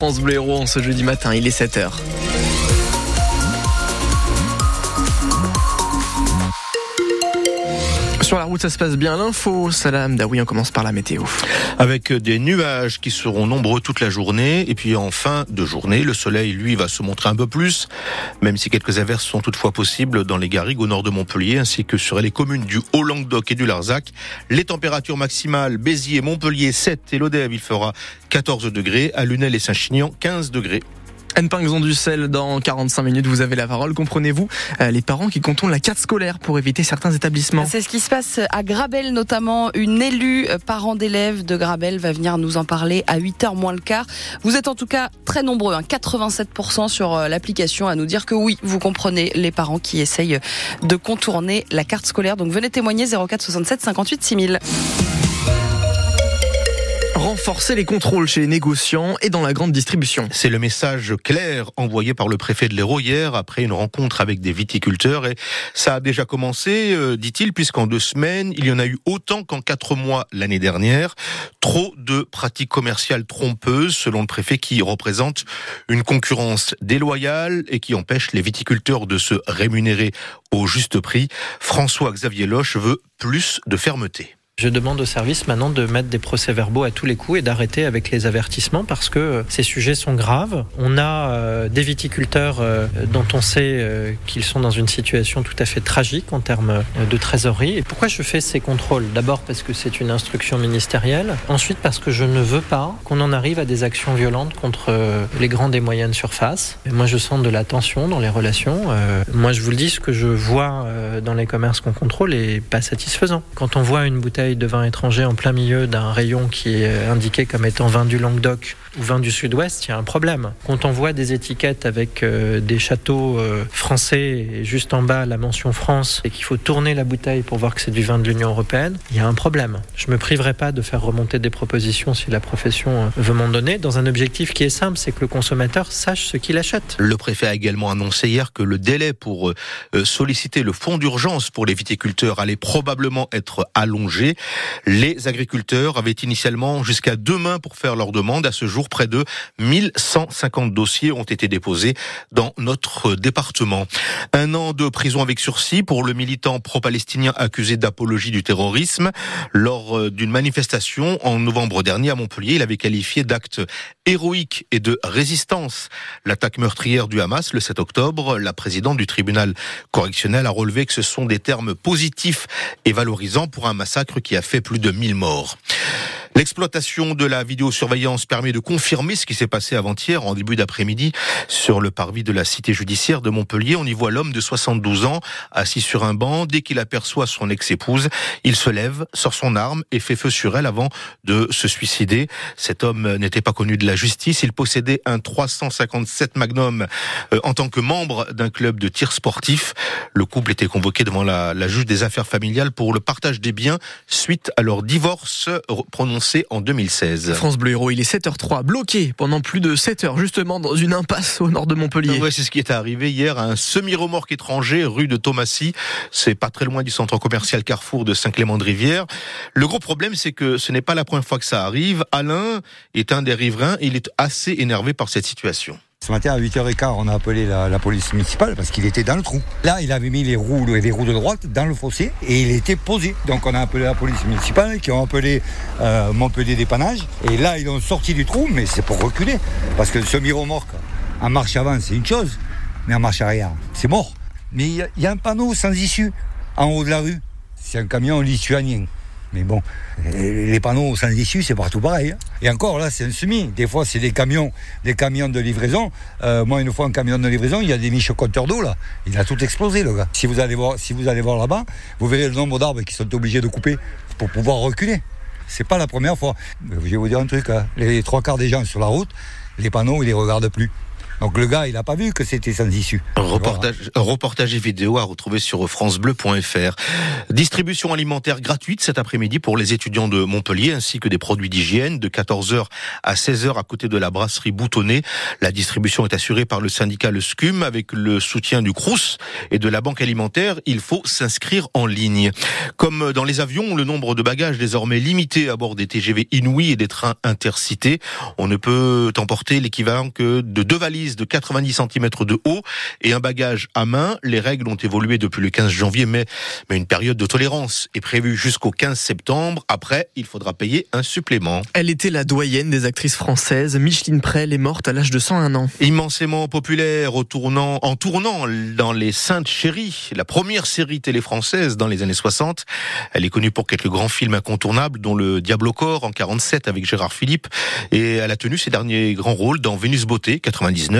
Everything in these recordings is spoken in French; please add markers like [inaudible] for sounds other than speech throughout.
France Bleu en ce jeudi matin, il est 7h. Sur la route, ça se passe bien. L'info, Salam Daoui, on commence par la météo. Avec des nuages qui seront nombreux toute la journée. Et puis en fin de journée, le soleil, lui, va se montrer un peu plus, même si quelques averses sont toutefois possibles dans les garrigues au nord de Montpellier, ainsi que sur les communes du Haut-Languedoc et du Larzac. Les températures maximales, Béziers, Montpellier 7 et Lodève, il fera 14 degrés. À Lunel et Saint-Chinian, 15 degrés. N. du sel dans 45 minutes. Vous avez la parole. Comprenez-vous euh, les parents qui contournent la carte scolaire pour éviter certains établissements C'est ce qui se passe à Grabel notamment. Une élue euh, parent d'élèves de Grabel va venir nous en parler à 8h moins le quart. Vous êtes en tout cas très nombreux, hein, 87% sur euh, l'application à nous dire que oui, vous comprenez les parents qui essayent de contourner la carte scolaire. Donc venez témoigner 04 67 58 6000 renforcer les contrôles chez les négociants et dans la grande distribution. C'est le message clair envoyé par le préfet de l'Hérault hier après une rencontre avec des viticulteurs et ça a déjà commencé, euh, dit-il, puisqu'en deux semaines, il y en a eu autant qu'en quatre mois l'année dernière. Trop de pratiques commerciales trompeuses, selon le préfet, qui représente une concurrence déloyale et qui empêche les viticulteurs de se rémunérer au juste prix. François-Xavier Loche veut plus de fermeté. Je demande au service maintenant de mettre des procès-verbaux à tous les coups et d'arrêter avec les avertissements parce que euh, ces sujets sont graves. On a euh, des viticulteurs euh, dont on sait qu'ils sont dans une situation tout à fait tragique en termes de trésorerie. Et pourquoi je fais ces contrôles? D'abord parce que c'est une instruction ministérielle. Ensuite parce que je ne veux pas qu'on en arrive à des actions violentes contre les grandes et moyennes surfaces. Moi, je sens de la tension dans les relations. moi, je vous le dis, ce que je vois dans les commerces qu'on contrôle est pas satisfaisant. Quand on voit une bouteille de vin étranger en plein milieu d'un rayon qui est indiqué comme étant vin du Languedoc ou vin du Sud-Ouest, il y a un problème. Quand on voit des étiquettes avec euh, des châteaux euh, français et juste en bas la mention France et qu'il faut tourner la bouteille pour voir que c'est du vin de l'Union européenne, il y a un problème. Je me priverai pas de faire remonter des propositions si la profession euh, veut m'en donner dans un objectif qui est simple, c'est que le consommateur sache ce qu'il achète. Le préfet a également annoncé hier que le délai pour solliciter le fonds d'urgence pour les viticulteurs allait probablement être allongé. Les agriculteurs avaient initialement jusqu'à demain pour faire leur demande. À ce près de 1150 dossiers ont été déposés dans notre département. Un an de prison avec sursis pour le militant pro-palestinien accusé d'apologie du terrorisme. Lors euh, d'une manifestation en novembre dernier à Montpellier, il avait qualifié d'acte héroïque et de résistance l'attaque meurtrière du Hamas le 7 octobre. La présidente du tribunal correctionnel a relevé que ce sont des termes positifs et valorisants pour un massacre qui a fait plus de 1000 morts. L'exploitation de la vidéosurveillance permet de confirmer ce qui s'est passé avant-hier en début d'après-midi sur le parvis de la cité judiciaire de Montpellier. On y voit l'homme de 72 ans assis sur un banc. Dès qu'il aperçoit son ex-épouse, il se lève, sort son arme et fait feu sur elle avant de se suicider. Cet homme n'était pas connu de la justice. Il possédait un 357 Magnum euh, en tant que membre d'un club de tir sportif. Le couple était convoqué devant la, la juge des affaires familiales pour le partage des biens suite à leur divorce prononcé en 2016. France Bleu Héros, il est 7h03, bloqué pendant plus de 7 heures, justement dans une impasse au nord de Montpellier. Ouais, c'est ce qui est arrivé hier à un semi-remorque étranger, rue de Thomasy. C'est pas très loin du centre commercial Carrefour de Saint-Clément-de-Rivière. Le gros problème, c'est que ce n'est pas la première fois que ça arrive. Alain est un des riverains et il est assez énervé par cette situation. Ce matin à 8h15, on a appelé la, police municipale parce qu'il était dans le trou. Là, il avait mis les roues, les roues de droite dans le fossé et il était posé. Donc on a appelé la police municipale qui ont appelé euh, Montpellier dépannage. Et là, ils ont sorti du trou, mais c'est pour reculer. Parce que le semi-remorque, en marche avant, c'est une chose, mais en marche arrière, c'est mort. Mais il y, y, a un panneau sans issue en haut de la rue. C'est un camion lituanien. Mais bon, les panneaux sans issue, c'est partout pareil. Hein. Et encore, là, c'est un semi. Des fois, c'est des camions, des camions de livraison. Euh, moi, une fois, un camion de livraison, il y a des miches compteurs d'eau, là. Il a tout explosé, le gars. Si vous allez voir, si voir là-bas, vous verrez le nombre d'arbres qui sont obligés de couper pour pouvoir reculer. C'est pas la première fois. Je vais vous dire un truc, hein. les trois quarts des gens sur la route, les panneaux, ils les regardent plus. Donc le gars, il n'a pas vu que c'était sans issue. Reportage, reportage et vidéo à retrouver sur francebleu.fr. Distribution alimentaire gratuite cet après-midi pour les étudiants de Montpellier ainsi que des produits d'hygiène de 14h à 16h à côté de la brasserie Boutonnet. La distribution est assurée par le syndicat Le Scum avec le soutien du Crous et de la Banque alimentaire. Il faut s'inscrire en ligne. Comme dans les avions, le nombre de bagages désormais limité à bord des TGV Inouï et des trains intercités. On ne peut emporter l'équivalent que de deux valises de 90 cm de haut et un bagage à main. Les règles ont évolué depuis le 15 janvier, mais, mais une période de tolérance est prévue jusqu'au 15 septembre. Après, il faudra payer un supplément. Elle était la doyenne des actrices françaises. Micheline Prel est morte à l'âge de 101 ans. Immensément populaire au tournant, en tournant dans Les Saintes Chéries, la première série télé française dans les années 60. Elle est connue pour quelques grands films incontournables, dont Le Diable au corps en 47 avec Gérard Philippe. Et elle a tenu ses derniers grands rôles dans Vénus Beauté, 99,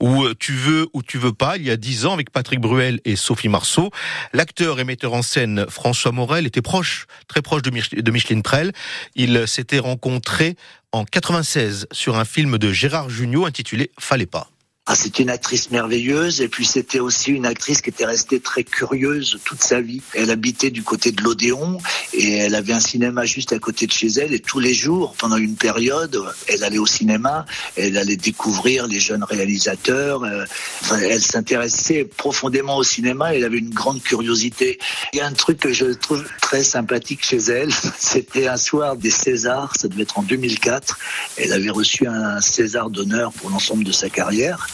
ou Tu veux ou tu veux pas, il y a 10 ans avec Patrick Bruel et Sophie Marceau. L'acteur et metteur en scène François Morel était proche, très proche de, Micheline Prel. Il s'était rencontré en 96 sur un film de Gérard Jugnot intitulé Fallait pas. Ah, c'est une actrice merveilleuse et puis c'était aussi une actrice qui était restée très curieuse toute sa vie. Elle habitait du côté de l'Odéon et elle avait un cinéma juste à côté de chez elle et tous les jours, pendant une période, elle allait au cinéma, elle allait découvrir les jeunes réalisateurs. Euh, elle s'intéressait profondément au cinéma elle avait une grande curiosité. Il y a un truc que je trouve très sympathique chez elle, [laughs] c'était un soir des Césars, ça devait être en 2004. Elle avait reçu un César d'honneur pour l'ensemble de sa carrière.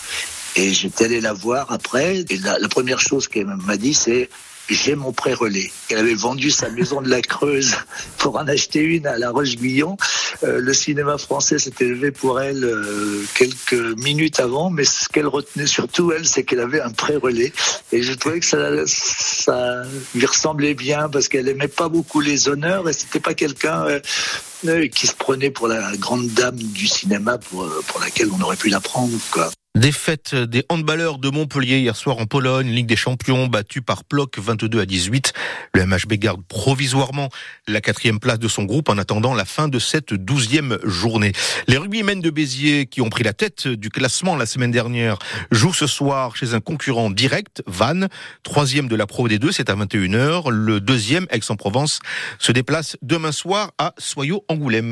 Et j'étais allé la voir après. Et la, première chose qu'elle m'a dit, c'est j'ai mon pré-relais. Elle avait vendu sa maison de la Creuse [laughs] pour en acheter une à La Roche-Guyon. Euh, le cinéma français s'était levé pour elle euh, quelques minutes avant, mais ce qu'elle retenait surtout, elle, c'est qu'elle avait un pré-relais. Et je trouvais que ça, ça lui ressemblait bien parce qu'elle aimait pas beaucoup les honneurs et c'était pas quelqu'un euh, qui se prenait pour la grande dame du cinéma pour, pour laquelle on aurait pu la prendre. Quoi. Défaite des handballeurs de Montpellier hier soir en Pologne, Ligue des Champions battue par Ploc 22 à 18. Le MHB garde provisoirement la quatrième place de son groupe en attendant la fin de cette douzième journée. Les rugbymen de Béziers qui ont pris la tête du classement la semaine dernière jouent ce soir chez un concurrent direct, Vannes, troisième de la Pro des deux, c'est à 21h. Le deuxième, Aix-en-Provence, se déplace demain soir à Soyaux-Angoulême.